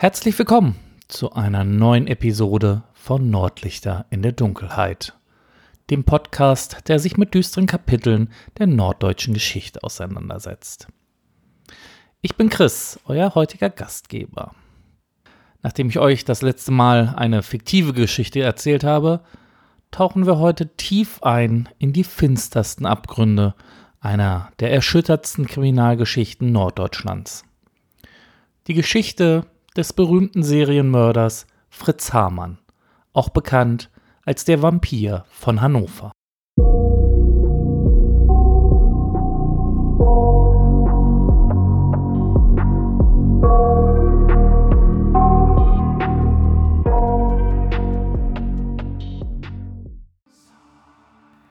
Herzlich willkommen zu einer neuen Episode von Nordlichter in der Dunkelheit, dem Podcast, der sich mit düsteren Kapiteln der norddeutschen Geschichte auseinandersetzt. Ich bin Chris, euer heutiger Gastgeber. Nachdem ich euch das letzte Mal eine fiktive Geschichte erzählt habe, tauchen wir heute tief ein in die finstersten Abgründe einer der erschüttertsten Kriminalgeschichten Norddeutschlands. Die Geschichte des berühmten Serienmörders Fritz Hamann, auch bekannt als der Vampir von Hannover.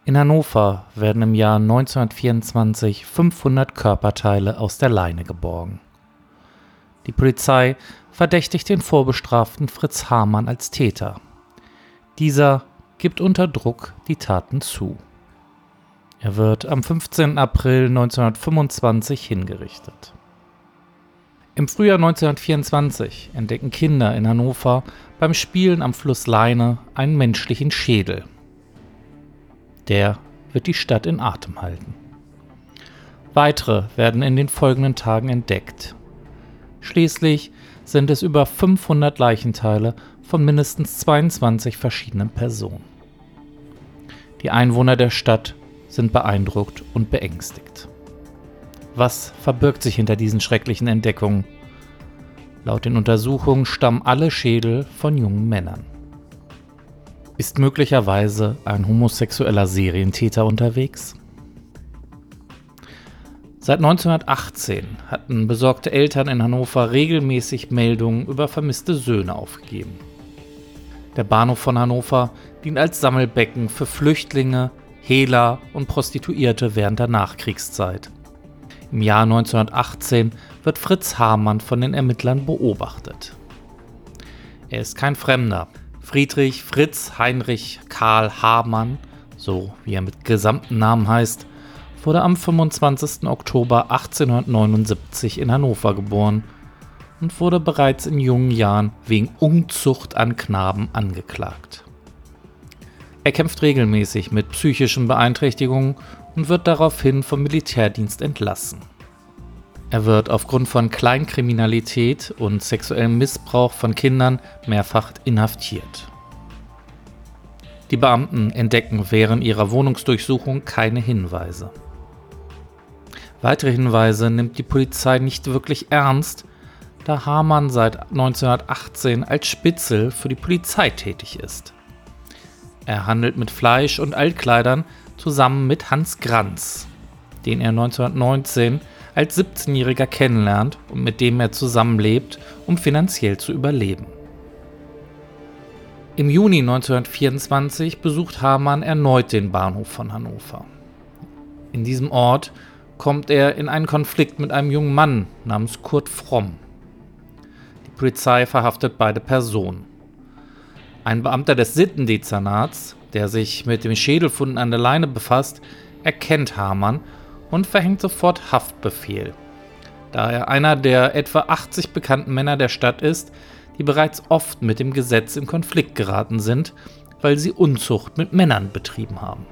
In Hannover werden im Jahr 1924 500 Körperteile aus der Leine geborgen. Die Polizei verdächtigt den vorbestraften Fritz Hamann als Täter. Dieser gibt unter Druck die Taten zu. Er wird am 15. April 1925 hingerichtet. Im Frühjahr 1924 entdecken Kinder in Hannover beim Spielen am Fluss Leine einen menschlichen Schädel. Der wird die Stadt in Atem halten. Weitere werden in den folgenden Tagen entdeckt. Schließlich sind es über 500 Leichenteile von mindestens 22 verschiedenen Personen. Die Einwohner der Stadt sind beeindruckt und beängstigt. Was verbirgt sich hinter diesen schrecklichen Entdeckungen? Laut den Untersuchungen stammen alle Schädel von jungen Männern. Ist möglicherweise ein homosexueller Serientäter unterwegs? Seit 1918 hatten besorgte Eltern in Hannover regelmäßig Meldungen über vermisste Söhne aufgegeben. Der Bahnhof von Hannover dient als Sammelbecken für Flüchtlinge, Hehler und Prostituierte während der Nachkriegszeit. Im Jahr 1918 wird Fritz Hamann von den Ermittlern beobachtet. Er ist kein Fremder. Friedrich Fritz Heinrich Karl Hamann, so wie er mit gesamten Namen heißt, wurde am 25. Oktober 1879 in Hannover geboren und wurde bereits in jungen Jahren wegen Unzucht an Knaben angeklagt. Er kämpft regelmäßig mit psychischen Beeinträchtigungen und wird daraufhin vom Militärdienst entlassen. Er wird aufgrund von Kleinkriminalität und sexuellem Missbrauch von Kindern mehrfach inhaftiert. Die Beamten entdecken während ihrer Wohnungsdurchsuchung keine Hinweise. Weitere Hinweise nimmt die Polizei nicht wirklich ernst, da Hamann seit 1918 als Spitzel für die Polizei tätig ist. Er handelt mit Fleisch und Altkleidern zusammen mit Hans Granz, den er 1919 als 17-Jähriger kennenlernt und mit dem er zusammenlebt, um finanziell zu überleben. Im Juni 1924 besucht Hamann erneut den Bahnhof von Hannover. In diesem Ort kommt er in einen Konflikt mit einem jungen Mann namens Kurt Fromm. Die Polizei verhaftet beide Personen. Ein Beamter des Sittendezernats, der sich mit dem Schädelfunden an der Leine befasst, erkennt Hamann und verhängt sofort Haftbefehl, da er einer der etwa 80 bekannten Männer der Stadt ist, die bereits oft mit dem Gesetz in Konflikt geraten sind, weil sie Unzucht mit Männern betrieben haben.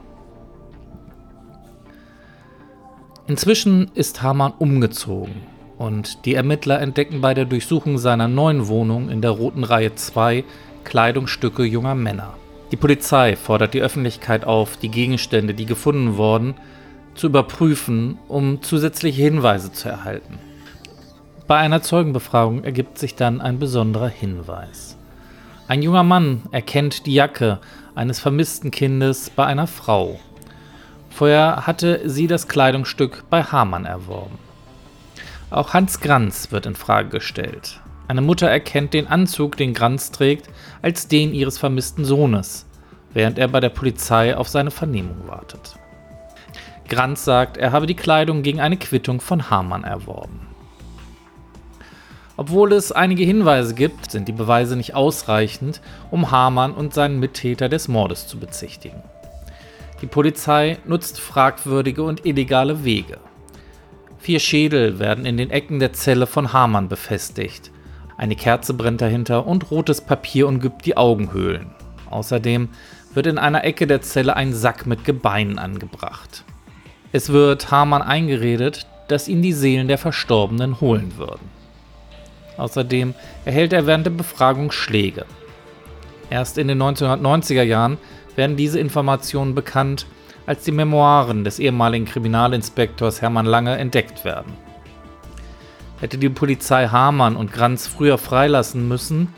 Inzwischen ist Hamann umgezogen und die Ermittler entdecken bei der Durchsuchung seiner neuen Wohnung in der Roten Reihe 2 Kleidungsstücke junger Männer. Die Polizei fordert die Öffentlichkeit auf, die Gegenstände, die gefunden wurden, zu überprüfen, um zusätzliche Hinweise zu erhalten. Bei einer Zeugenbefragung ergibt sich dann ein besonderer Hinweis. Ein junger Mann erkennt die Jacke eines vermissten Kindes bei einer Frau Vorher hatte sie das Kleidungsstück bei Hamann erworben. Auch Hans Granz wird in Frage gestellt. Eine Mutter erkennt den Anzug, den Granz trägt, als den ihres vermissten Sohnes, während er bei der Polizei auf seine Vernehmung wartet. Granz sagt, er habe die Kleidung gegen eine Quittung von Hamann erworben. Obwohl es einige Hinweise gibt, sind die Beweise nicht ausreichend, um Hamann und seinen Mittäter des Mordes zu bezichtigen. Die Polizei nutzt fragwürdige und illegale Wege. Vier Schädel werden in den Ecken der Zelle von Hamann befestigt. Eine Kerze brennt dahinter und rotes Papier umgibt die Augenhöhlen. Außerdem wird in einer Ecke der Zelle ein Sack mit Gebeinen angebracht. Es wird Hamann eingeredet, dass ihn die Seelen der Verstorbenen holen würden. Außerdem erhält er während der Befragung Schläge. Erst in den 1990er Jahren werden diese Informationen bekannt, als die Memoiren des ehemaligen Kriminalinspektors Hermann Lange entdeckt werden. Hätte die Polizei Hamann und Granz früher freilassen müssen,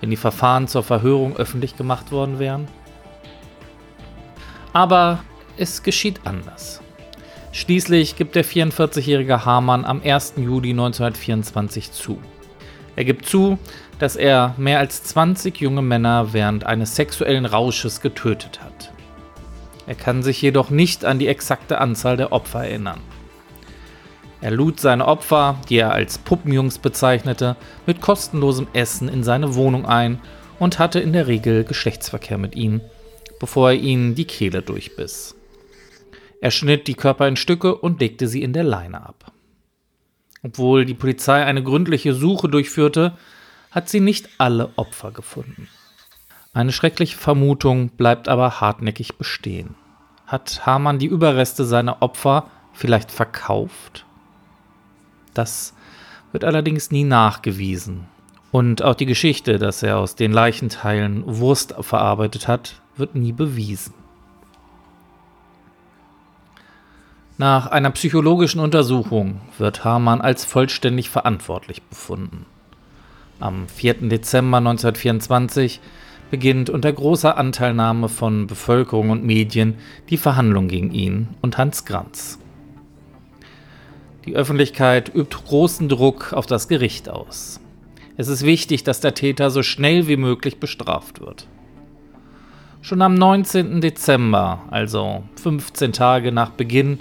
wenn die Verfahren zur Verhörung öffentlich gemacht worden wären? Aber es geschieht anders. Schließlich gibt der 44-jährige Hamann am 1. Juli 1924 zu. Er gibt zu, dass er mehr als 20 junge Männer während eines sexuellen Rausches getötet hat. Er kann sich jedoch nicht an die exakte Anzahl der Opfer erinnern. Er lud seine Opfer, die er als Puppenjungs bezeichnete, mit kostenlosem Essen in seine Wohnung ein und hatte in der Regel Geschlechtsverkehr mit ihnen, bevor er ihnen die Kehle durchbiss. Er schnitt die Körper in Stücke und legte sie in der Leine ab. Obwohl die Polizei eine gründliche Suche durchführte, hat sie nicht alle Opfer gefunden. Eine schreckliche Vermutung bleibt aber hartnäckig bestehen. Hat Hamann die Überreste seiner Opfer vielleicht verkauft? Das wird allerdings nie nachgewiesen. Und auch die Geschichte, dass er aus den Leichenteilen Wurst verarbeitet hat, wird nie bewiesen. Nach einer psychologischen Untersuchung wird Hamann als vollständig verantwortlich befunden. Am 4. Dezember 1924 beginnt unter großer Anteilnahme von Bevölkerung und Medien die Verhandlung gegen ihn und Hans Granz. Die Öffentlichkeit übt großen Druck auf das Gericht aus. Es ist wichtig, dass der Täter so schnell wie möglich bestraft wird. Schon am 19. Dezember, also 15 Tage nach Beginn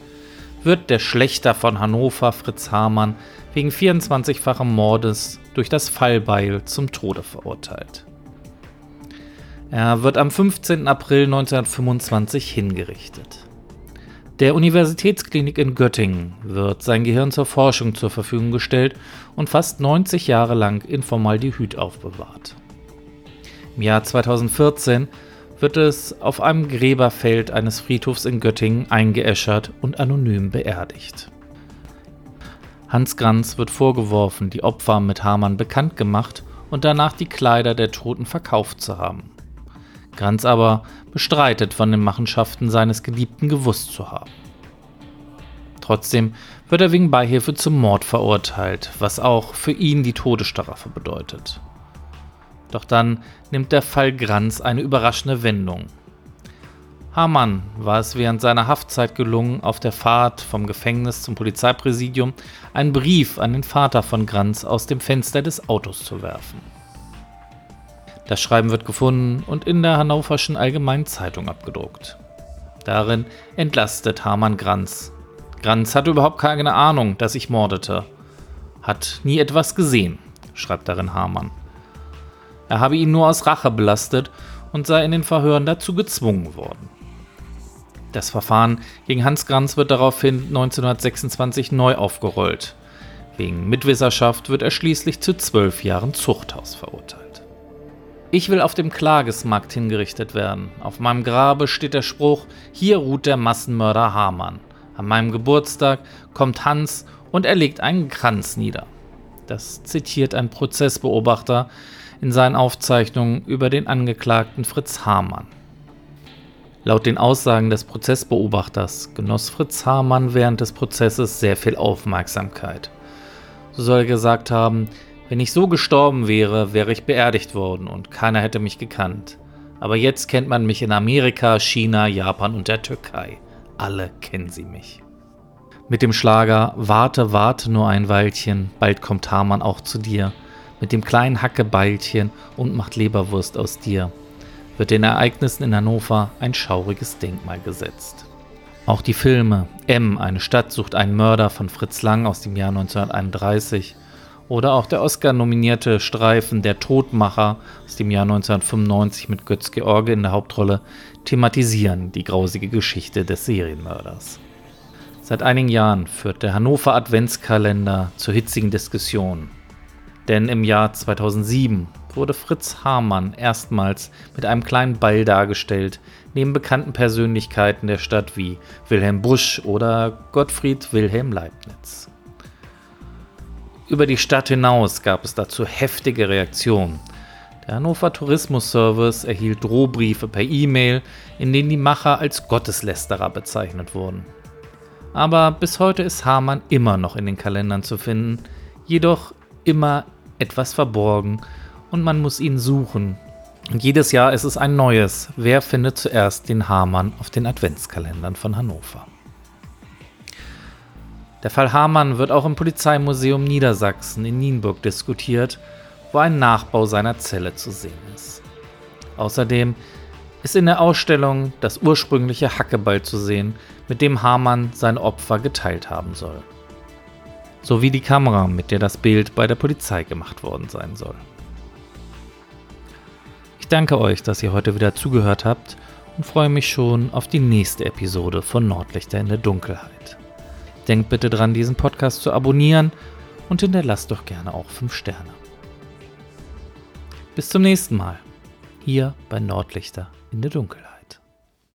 wird der Schlechter von Hannover, Fritz Hamann, wegen 24-fachen Mordes durch das Fallbeil zum Tode verurteilt. Er wird am 15. April 1925 hingerichtet. Der Universitätsklinik in Göttingen wird sein Gehirn zur Forschung zur Verfügung gestellt und fast 90 Jahre lang in Formaldehyd aufbewahrt. Im Jahr 2014 wird es auf einem Gräberfeld eines Friedhofs in Göttingen eingeäschert und anonym beerdigt. Hans Granz wird vorgeworfen, die Opfer mit Hamann bekannt gemacht und danach die Kleider der Toten verkauft zu haben. Granz aber bestreitet, von den Machenschaften seines Geliebten gewusst zu haben. Trotzdem wird er wegen Beihilfe zum Mord verurteilt, was auch für ihn die Todesstrafe bedeutet. Doch dann nimmt der Fall Granz eine überraschende Wendung. Hamann war es während seiner Haftzeit gelungen, auf der Fahrt vom Gefängnis zum Polizeipräsidium einen Brief an den Vater von Granz aus dem Fenster des Autos zu werfen. Das Schreiben wird gefunden und in der Hannoverschen Allgemeinen Zeitung abgedruckt. Darin entlastet Hamann Granz. Granz hatte überhaupt keine Ahnung, dass ich mordete. Hat nie etwas gesehen, schreibt darin Hamann. Er habe ihn nur aus Rache belastet und sei in den Verhören dazu gezwungen worden. Das Verfahren gegen Hans Granz wird daraufhin 1926 neu aufgerollt. Wegen Mitwisserschaft wird er schließlich zu zwölf Jahren Zuchthaus verurteilt. Ich will auf dem Klagesmarkt hingerichtet werden. Auf meinem Grabe steht der Spruch, hier ruht der Massenmörder Hamann. An meinem Geburtstag kommt Hans und er legt einen Kranz nieder. Das zitiert ein Prozessbeobachter, in seinen Aufzeichnungen über den Angeklagten Fritz Hamann. Laut den Aussagen des Prozessbeobachters genoss Fritz Hamann während des Prozesses sehr viel Aufmerksamkeit. So soll er gesagt haben, wenn ich so gestorben wäre, wäre ich beerdigt worden und keiner hätte mich gekannt. Aber jetzt kennt man mich in Amerika, China, Japan und der Türkei. Alle kennen sie mich. Mit dem Schlager Warte, warte nur ein Weilchen, bald kommt Hamann auch zu dir mit dem kleinen Hackebeilchen und macht Leberwurst aus dir, wird den Ereignissen in Hannover ein schauriges Denkmal gesetzt. Auch die Filme M, eine Stadt sucht einen Mörder von Fritz Lang aus dem Jahr 1931 oder auch der Oscar-nominierte Streifen Der Todmacher aus dem Jahr 1995 mit Götz George in der Hauptrolle thematisieren die grausige Geschichte des Serienmörders. Seit einigen Jahren führt der Hannover Adventskalender zur hitzigen Diskussion Denn im Jahr 2007 wurde Fritz Hamann erstmals mit einem kleinen Ball dargestellt, neben bekannten Persönlichkeiten der Stadt wie Wilhelm Busch oder Gottfried Wilhelm Leibniz. Über die Stadt hinaus gab es dazu heftige Reaktionen. Der Hannover Tourismus Service erhielt Drohbriefe per E-Mail, in denen die Macher als Gotteslästerer bezeichnet wurden. Aber bis heute ist Hamann immer noch in den Kalendern zu finden, jedoch immer etwas verborgen und man muss ihn suchen. Und jedes Jahr ist es ein neues. Wer findet zuerst den Hamann auf den Adventskalendern von Hannover? Der Fall Hamann wird auch im Polizeimuseum Niedersachsen in Nienburg diskutiert, wo ein Nachbau seiner Zelle zu sehen ist. Außerdem ist in der Ausstellung das ursprüngliche Hackeball zu sehen, mit dem Hamann sein Opfer geteilt haben soll. Sowie die Kamera, mit der das Bild bei der Polizei gemacht worden sein soll. Ich danke euch, dass ihr heute wieder zugehört habt und freue mich schon auf die nächste Episode von Nordlichter in der Dunkelheit. Denkt bitte dran, diesen Podcast zu abonnieren und hinterlasst doch gerne auch 5 Sterne. Bis zum nächsten Mal, hier bei Nordlichter in der Dunkelheit.